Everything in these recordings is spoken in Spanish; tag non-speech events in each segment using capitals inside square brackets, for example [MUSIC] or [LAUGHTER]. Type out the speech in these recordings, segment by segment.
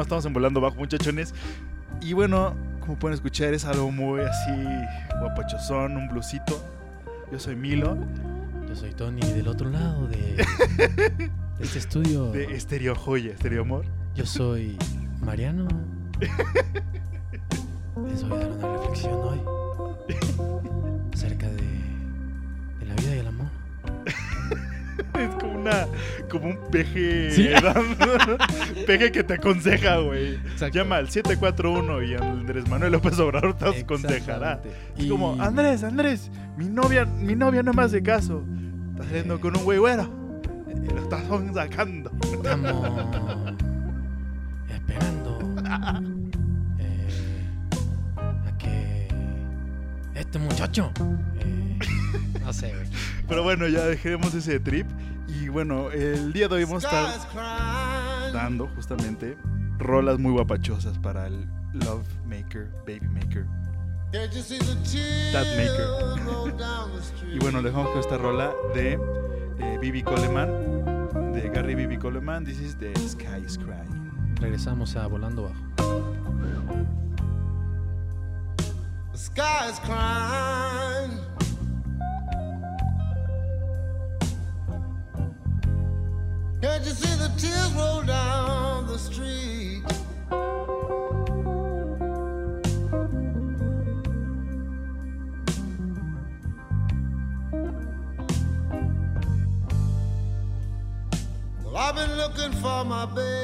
No estamos en volando bajo, muchachones. Y bueno, como pueden escuchar, es algo muy así guapachosón, un blusito. Yo soy Milo, Yo soy Tony del otro lado de, [LAUGHS] de este estudio. de Estereo Joya, Estereo Amor. Yo soy Mariano. Les voy a dar una reflexión hoy acerca de, de la vida y el amor. [LAUGHS] Es como una, como un peje, Sí. [LAUGHS] peje que te aconseja, güey. Llama al 741 y Andrés Manuel López Obrador te aconsejará. Exactamente. Es Y- como, Andrés, Andrés, mi novia, mi novia no me hace caso. Está saliendo con un güey güero. Y lo estás sacando. Estamos esperando [LAUGHS] eh, a que este muchacho. eh, [LAUGHS] no sé, güey. Pero bueno, ya dejemos ese trip. Y bueno, el día de hoy vamos a estar dando justamente rolas muy guapachosas para el Love Maker, Baby Maker. That [LAUGHS] Y bueno, les dejamos con esta rola de eh, Bibi Coleman, de Gary Bibi Coleman. This is the Sky is Crying. Regresamos a Volando Bajo. The sky is crying. Can't you see the tears roll down the street? Well, I've been looking for my baby.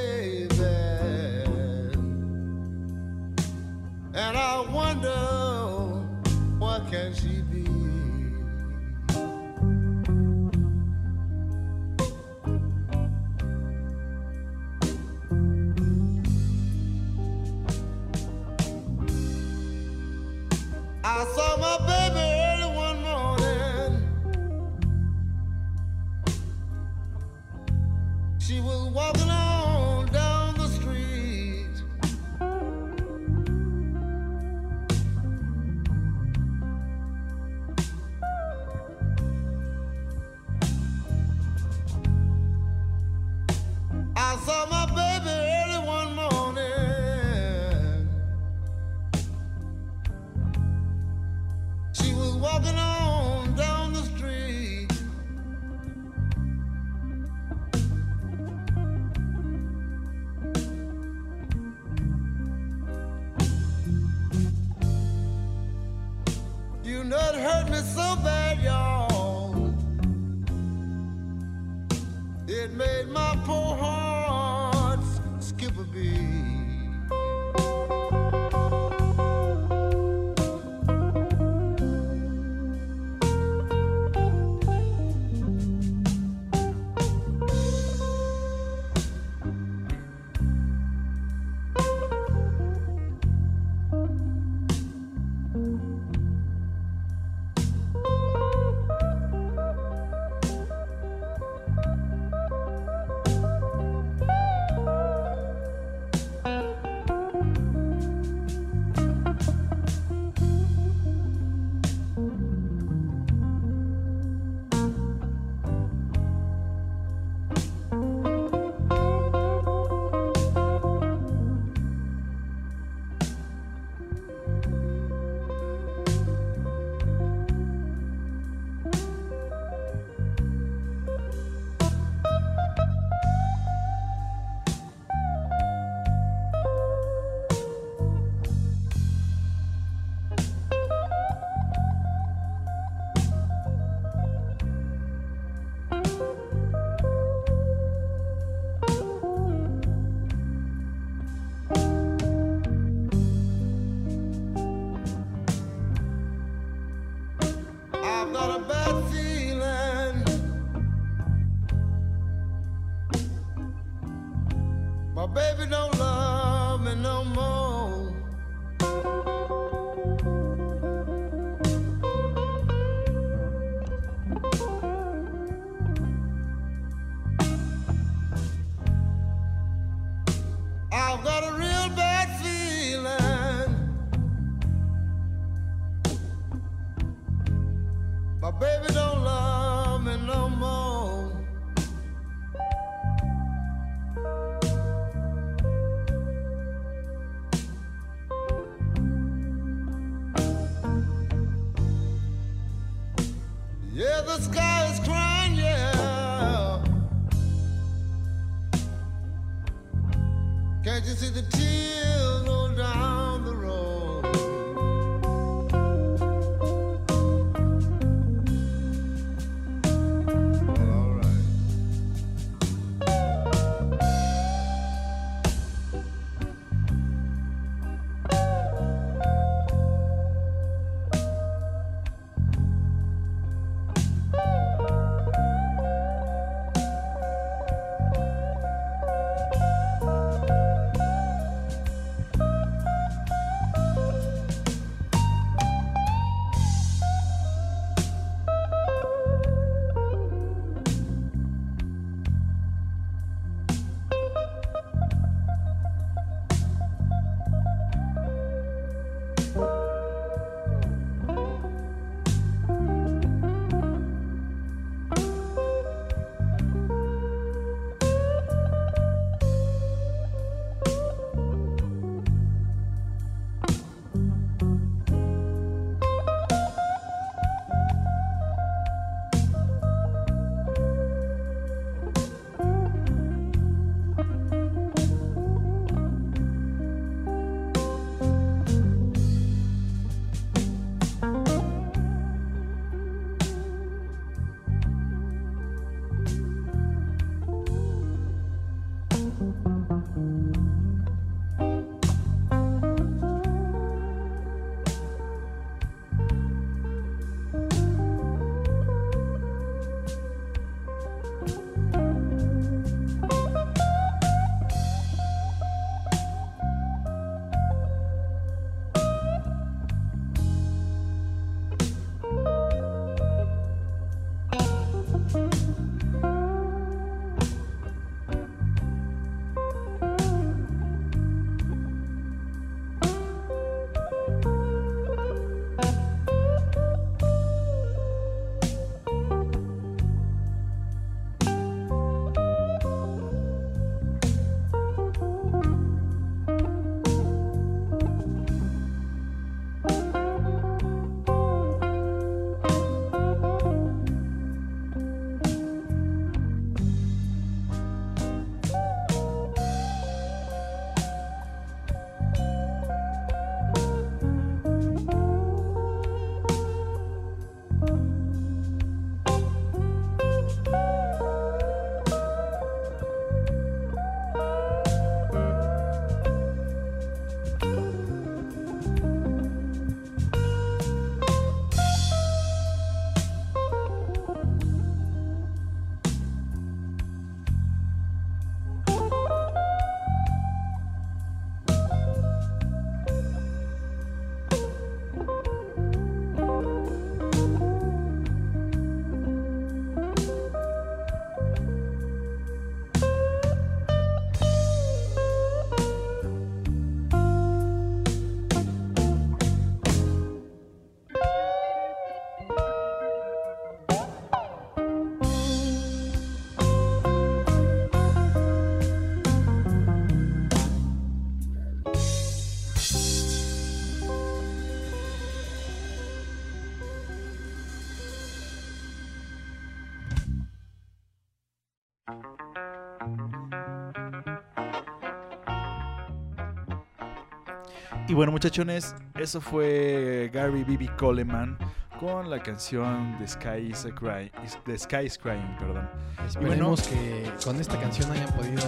Y bueno, muchachones, eso fue Gary B.B. Coleman con la canción The Sky is, a Cry, is- The Sky is Crying. Perdón. Esperemos que con esta canción hayan podido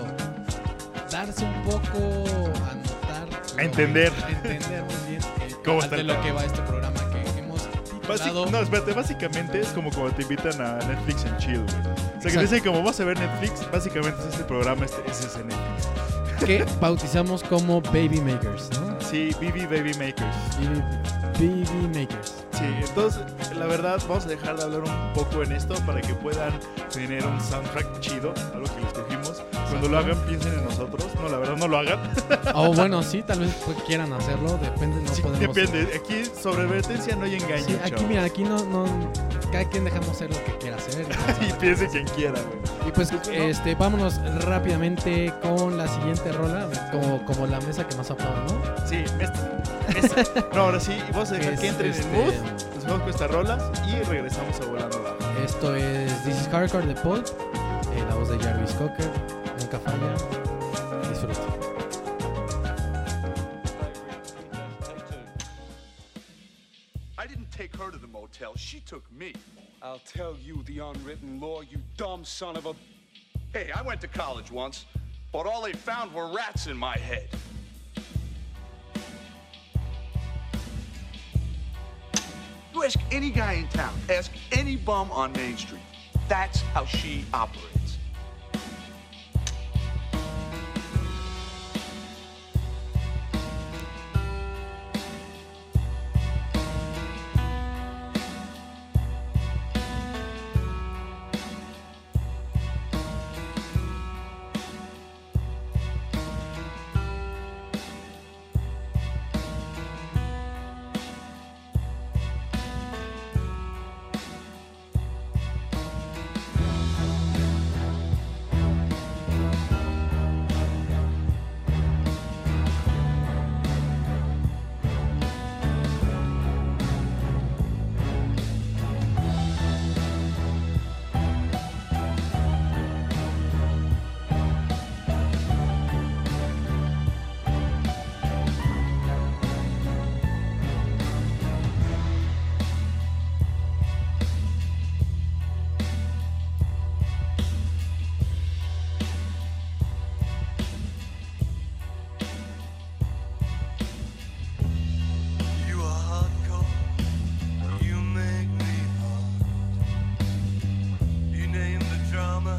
darse un poco a notar. A entender. A [LAUGHS] entender muy bien eh, ¿Cómo está de lo que va este programa que hemos titulado. no, espérate, básicamente es como cuando te invitan a Netflix en chill, güey. O sea, que te dicen como vas a ver Netflix, básicamente es este programa, este, ese es el Netflix. que bautizamos como Baby Makers, ¿no? Sí, BB Baby Makers. Baby Makers. Sí, entonces, la verdad, vamos a dejar de hablar un poco en esto para que puedan tener un soundtrack chido, algo que les cogimos. Cuando lo hagan, piensen en nosotros. No, la verdad, no lo hagan. O bueno, sí, tal vez pues, quieran hacerlo, depende, no Sí, podemos... depende. Aquí, sobre advertencia no hay engaño. Sí, aquí mira, aquí no, no, cada quien dejamos hacer lo que quiera hacer. [LAUGHS] y piense quien quiera, güey. Y pues, este, vámonos rápidamente con la siguiente rola, como, como la mesa que nos apoda, ¿no? Sí, este- esta. No, ahora sí, vamos a dejar Es, que entre en el este, mood. Nos vamos con estas rolas y regresamos a Volando Bajo. Esto es This is Hardcore de Paul, eh, la voz de Jarvis Cocker, nunca falla. Motel. She took me. I'll tell you the unwritten law, you dumb son of a. Hey, I went to college once, but all they found were rats in my head. You ask any guy in town, ask any bum on Main Street. That's how she operates. Drama,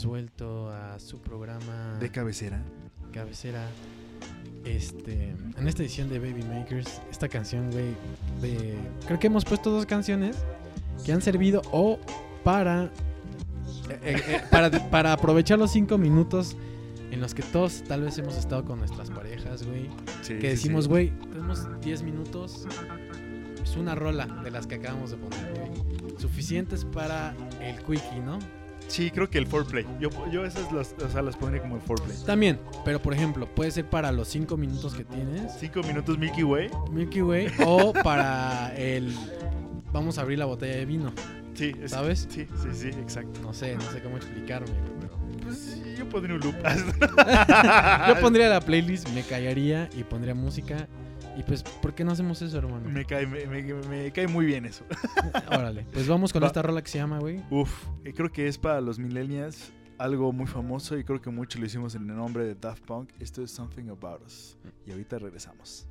Hemos vuelto a su programa De cabecera. cabecera. Este, en esta edición de Baby Makers, esta canción, güey, de creo que hemos puesto dos canciones que han servido o para eh, eh, eh, para, para aprovechar los cinco minutos en los que todos tal vez hemos estado con nuestras parejas, güey. Sí, Que decimos, sí. güey, tenemos 10 minutos. Es una rola de las que acabamos de poner, güey. Suficientes para el quickie, ¿no? Sí, creo que el foreplay. Yo, yo esas las, o sea, las pondría como el foreplay. También, pero por ejemplo, puede ser para los 5 minutos que tienes, Cinco minutos Milky Way. Milky Way, o para el. Vamos a abrir la botella de vino. Sí, es- ¿Sabes? Sí, sí, sí, exacto. No sé, no sé cómo explicarme, pero. Pues sí, yo pondría un loop. [LAUGHS] Yo pondría la playlist, me callaría y pondría música. Y pues, ¿por qué no hacemos eso, hermano? Me cae, me, me- me cae muy bien eso. [LAUGHS] Órale, pues vamos con Va. esta rola que se llama, güey. Uf, eh, creo que es para los millennials algo muy famoso y creo que mucho lo hicimos en el nombre de Daft Punk. Esto es Something About Us. Y ahorita regresamos.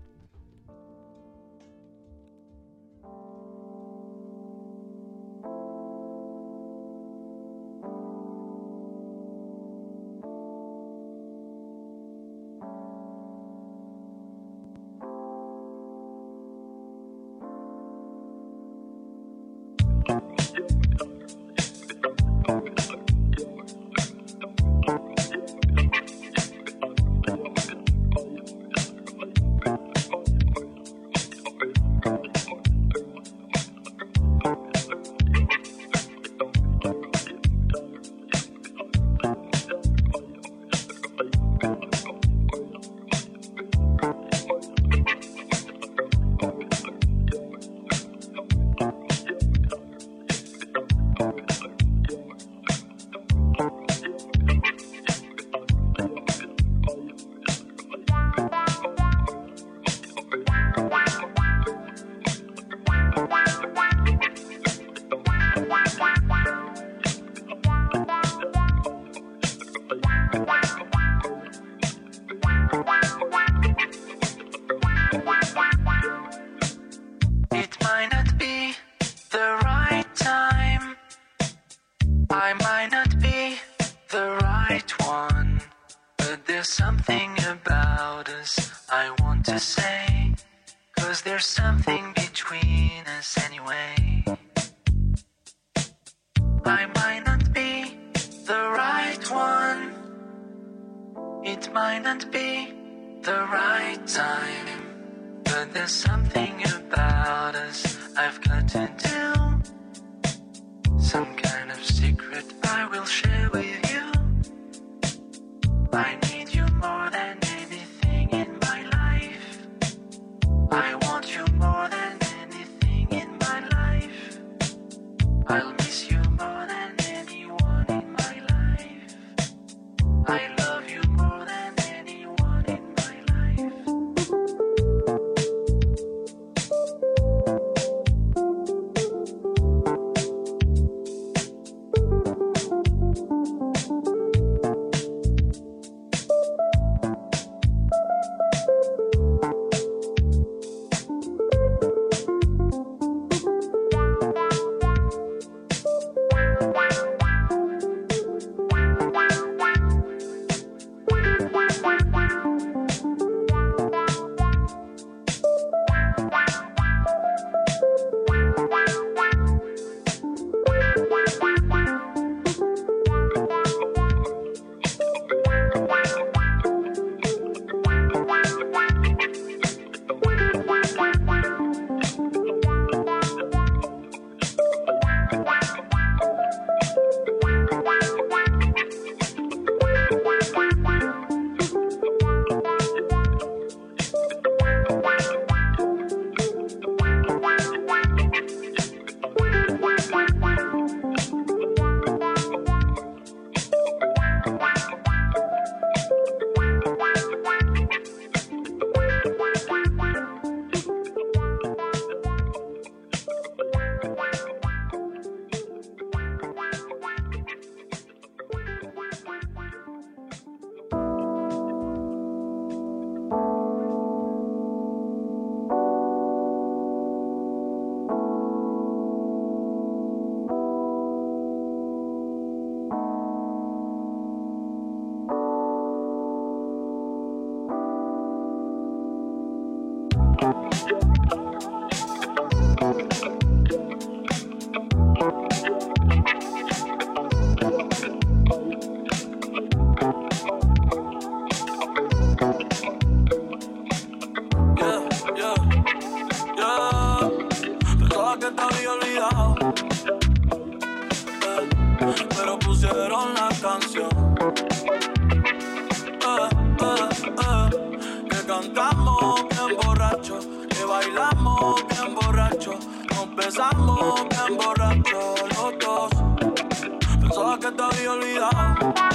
picamos bien borracho, que bailamos bien borracho, nos besamos bien borracho los dos. Pensaba que te había olvidado.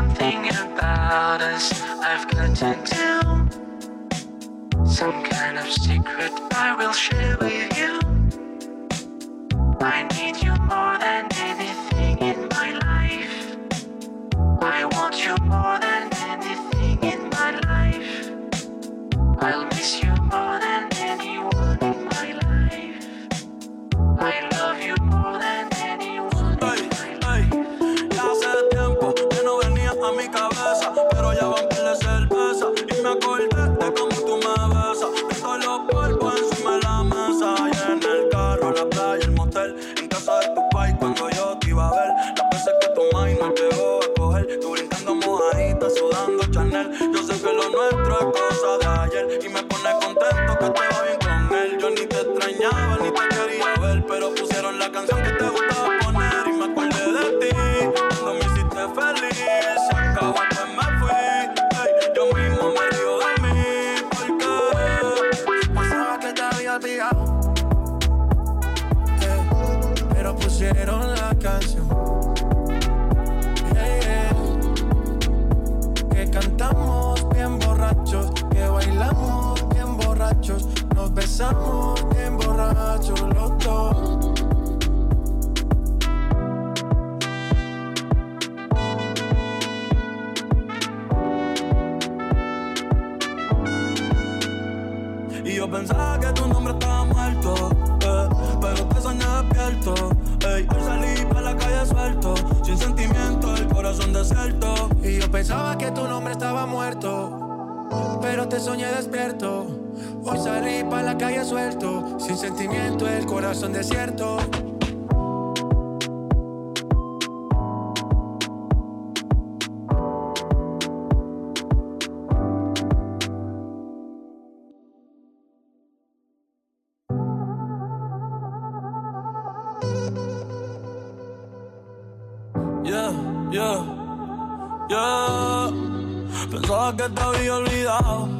something about us I've got to do. Some kind of secret I will share with you. I need. te soñé despierto. Hoy salí pa' la calle suelto, sin sentimiento, el corazón desierto. Yeah, yeah, yeah. Pensaba que te había olvidado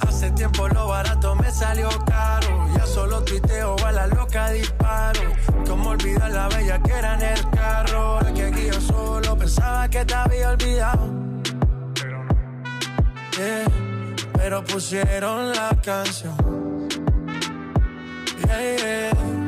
Hace tiempo lo barato me salió caro. Ya solo tuiteo a la loca disparo. Como olvidar la bella que era en el carro. El que aquí yo solo pensaba que te había olvidado. Yeah, pero pusieron la canción. Yeah.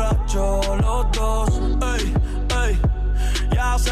los dos. Ey, ey, ya hace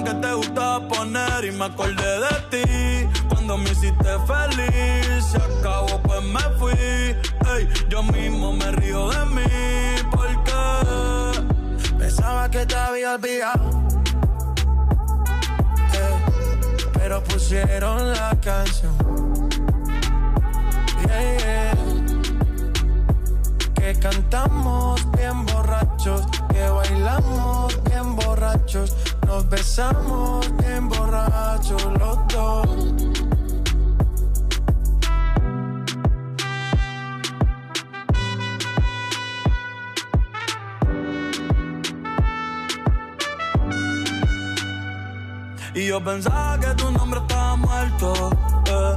que te gustaba poner y me acordé de ti, cuando me hiciste feliz, se acabó pues me fui, ey, yo mismo me río de mí, porque Pensaba que te había olvidado. Pero pusieron la canción. Yeah. Que cantamos bien borrachos, que bailamos bien borrachos, nos besamos bien borrachos los dos. Y yo pensaba que tu nombre estaba muerto, eh,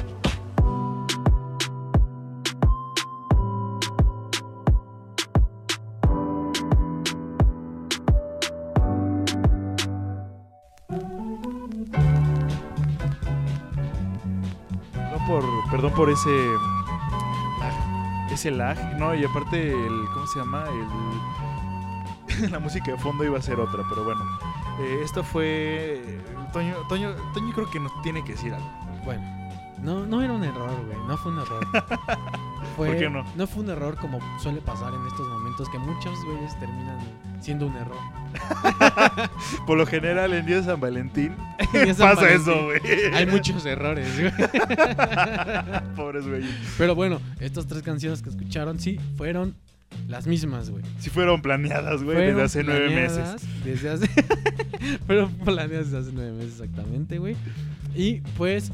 Perdón por ese lag, ese lag, no, y aparte el, ¿cómo se llama? El, [LAUGHS] la música de fondo iba a ser otra, pero bueno. Eh, esto fue Toño, Toño, Toño creo que nos tiene que decir algo. Bueno, no, no era un error, güey. No fue un error. [LAUGHS] Fue- ¿Por qué no? No fue un error como suele pasar en estos momentos, que muchos güeyes terminan siendo un error. [LAUGHS] Por lo general en día de San Valentín [LAUGHS] San pasa Valentín eso, güey. Hay muchos errores, güey. [LAUGHS] Pobres güey. Pero bueno, estas tres canciones que escucharon, sí, fueron las mismas, güey. Si fueron planeadas, güey, desde hace nueve meses. Desde hace. fueron planeadas desde hace nueve meses, exactamente, güey. Y pues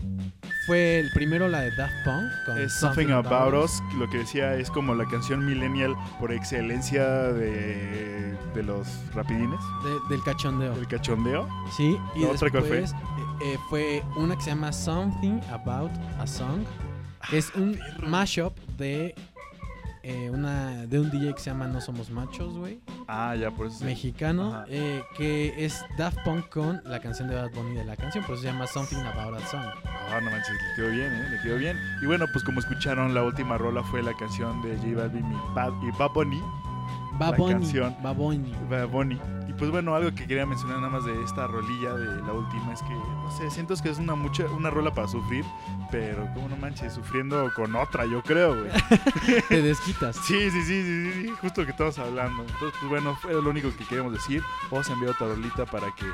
fue el primero la de Daft Punk. Con Es Something About Us, lo que decía es como la canción millennial por excelencia de, de los rapidines, de- del cachondeo. el cachondeo. Sí, y ¿La otra cuál fue? después eh, eh, fue una que se llama Something About a Song, que es un mashup de eh, una de un DJ que se llama No Somos Machos, güey, Ah, ya, por eso. sí. mexicano, eh, que es Daft Punk con la canción de Bad Bunny de la canción, por eso se llama Something About a Song. Ah, no manches, le quedó bien, ¿eh? Le quedó bien. Y bueno, pues como escucharon, la última rola fue la canción de J Balvin y Bad, y Bad Bunny. La canción. Pues bueno, algo que quería mencionar nada más de esta rolilla de la última es que, no sé, siento que es una mucha, una rola para sufrir, pero como no manches, sufriendo con otra, yo creo, güey. [LAUGHS] Te [LAUGHS] desquitas. Sí, sí, sí, sí, sí, sí, justo lo que estamos hablando. Entonces, pues bueno, fue lo único que queríamos decir. Vamos a enviar otra rolita para que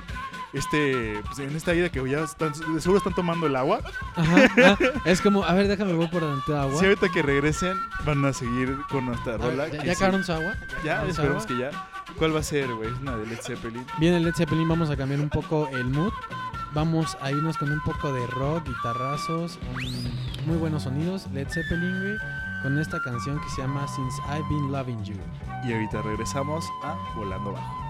este, pues en esta ida que ya están, seguro están tomando el agua. Ajá, [LAUGHS] es como, a ver, déjame voy por delante de agua. Si ahorita que regresen van a seguir con nuestra rola. ¿Ya, ya sí- acabaron su agua? Ya, ¿Acabaron su esperemos agua? que ya. ¿Cuál va a ser, güey? Es una de Led Zeppelin. Viene Led Zeppelin, vamos a cambiar un poco el mood. Vamos a irnos con un poco de rock, guitarrazos, um, muy buenos sonidos. Led Zeppelin, güey, con esta canción que se llama Since I've Been Loving You. Y ahorita regresamos a Volando Bajo.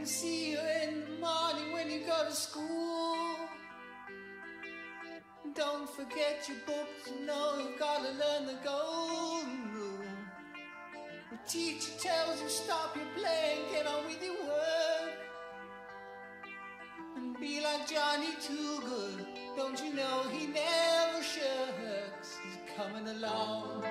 can see you in the morning when you go to school. Don't forget your books, you know you've got to learn the golden rule. The teacher tells you stop your playing, get on with your work. And be like Johnny Too Good, don't you know he never shirks? He's coming along.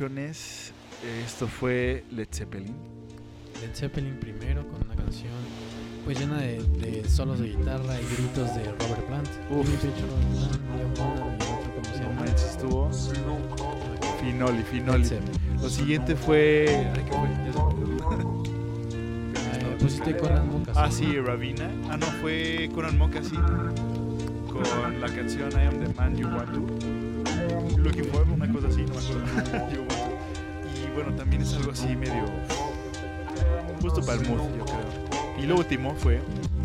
Esto fue Led Zeppelin. Led Zeppelin primero con una canción pues llena de, de solos de guitarra y gritos de Robert Plant. Uf. estuvo. Finoli, Finoli. Lo siguiente fue. Ay, ¿qué fue? [LAUGHS] Eh, pusiste Conan Moccasin. Ah, sí, Ravina. Ah, no, fue Conan Moccasin con la canción I Am the Man You Want To. Looking for, una cosa así, no me acuerdo. To. Y bueno, también es algo así medio. Justo para el mood, yo creo. Y lo último fue.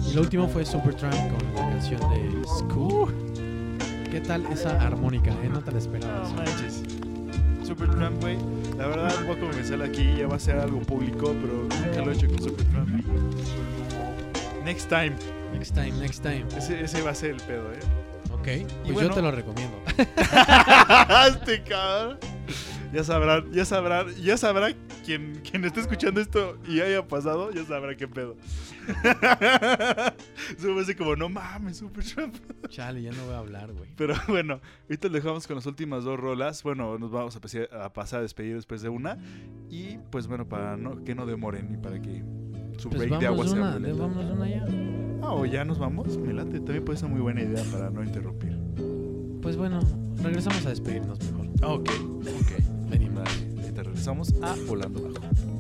Y lo último fue Supertramp con la canción de School. ¿Qué tal esa armónica? Eh? No te la esperabas. No manches. Supertramp, güey. La verdad, voy a comenzar aquí. Ya va a ser algo público, pero nunca lo he hecho con Supertramp. Next time. Next time, next time. Ese, ese va a ser el pedo, ¿eh? Ok, pues bueno- yo te lo recomiendo. [LAUGHS] este cabrón. Ya sabrán, ya sabrán, ya sabrá quien, quien esté escuchando esto y haya pasado, ya sabrá qué pedo. [LAUGHS] Me hace como, no mames, Supertramp. Chale, ya no voy a hablar, güey. Pero bueno, ahorita lo dejamos con las últimas dos rolas. Bueno, nos vamos a, pasar a despedir después de una. Y pues bueno, para no, que no demoren y para que su Pues break de agua vamos sea una, lento. vámonos una ya. Ah, o ya nos vamos, me late. También puede ser muy buena idea para no interrumpir. Pues bueno, regresamos a despedirnos mejor. Ok, ok. Venimos. Ahorita regresamos a Volando Bajo.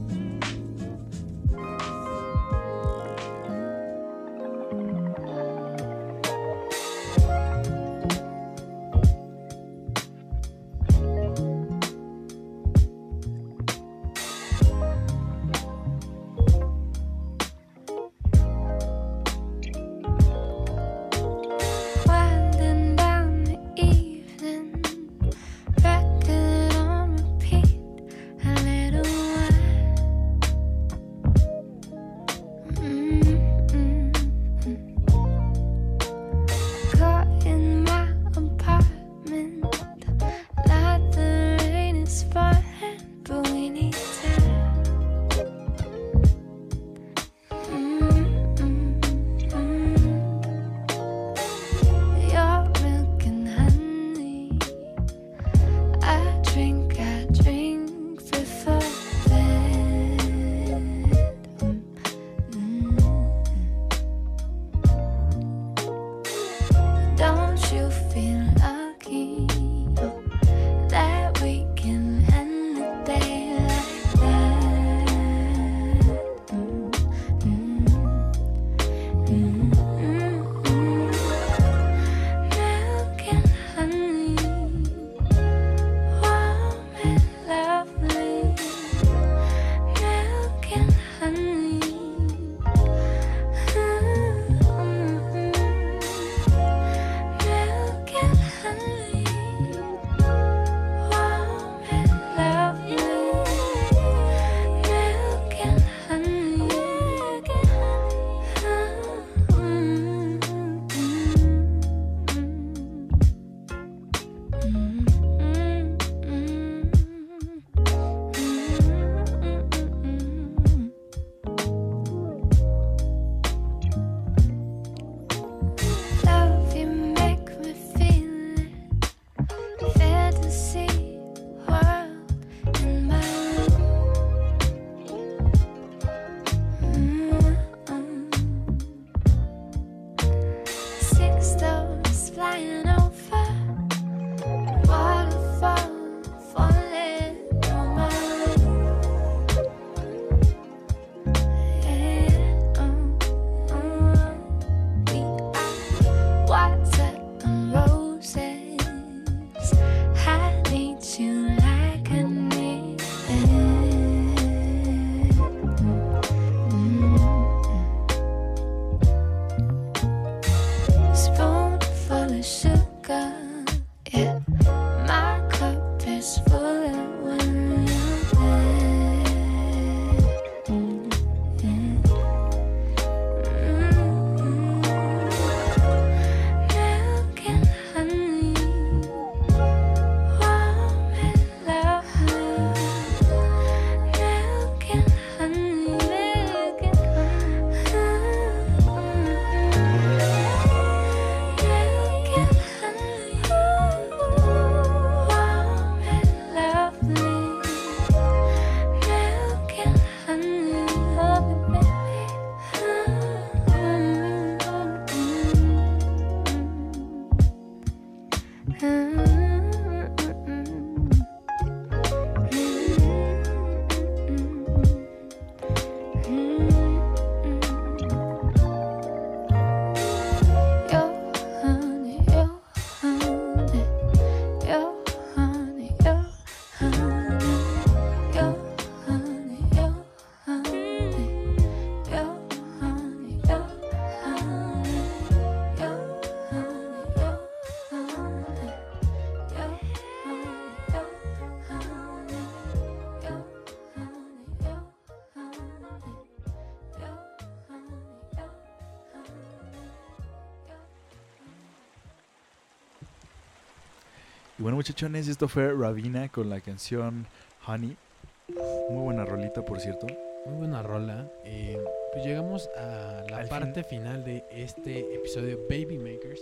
人 muchachones, esto fue Ravina con la canción Honey. Muy buena rolita, por cierto. Muy buena rola. Eh, pues llegamos a la Al parte final de este episodio Baby Makers.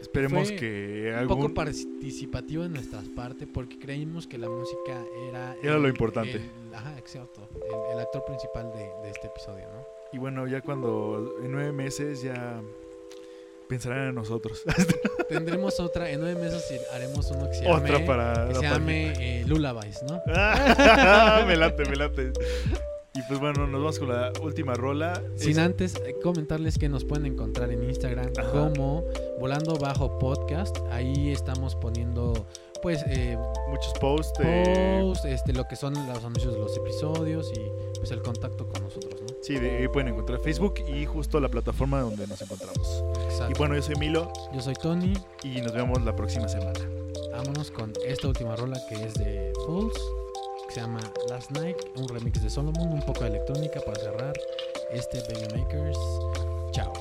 Esperemos Fue que Un poco algún... participativo en nuestras partes porque creímos que la música era... Era lo importante. el- ajá, exacto. El, el actor principal de, de este episodio, ¿no? Y bueno, ya cuando en nueve meses ya pensarán en nosotros. [LAUGHS] Tendremos otra, en nueve meses y haremos uno que se llame... Otra para que se llame eh, Lullabies, ¿no? [LAUGHS] me late, me late. Y pues bueno, nos vamos con la última rola. Sin Es- antes eh, comentarles que nos pueden encontrar en Instagram Ajá. como Volando Bajo Podcast. Ahí estamos poniendo pues eh, muchos posts. de- posts, este, lo que son los anuncios de los episodios y pues el contacto con nosotros, ¿no? Sí, de ahí pueden encontrar Facebook y justo la plataforma donde nos encontramos. Exacto. Y bueno, yo soy Milo Yo soy Tony. y nos vemos la próxima semana. Vámonos con esta última rola que es de Fools, que se llama Last Night, un remix de Solomon, un poco de electrónica para cerrar este Baby Makers. Chao.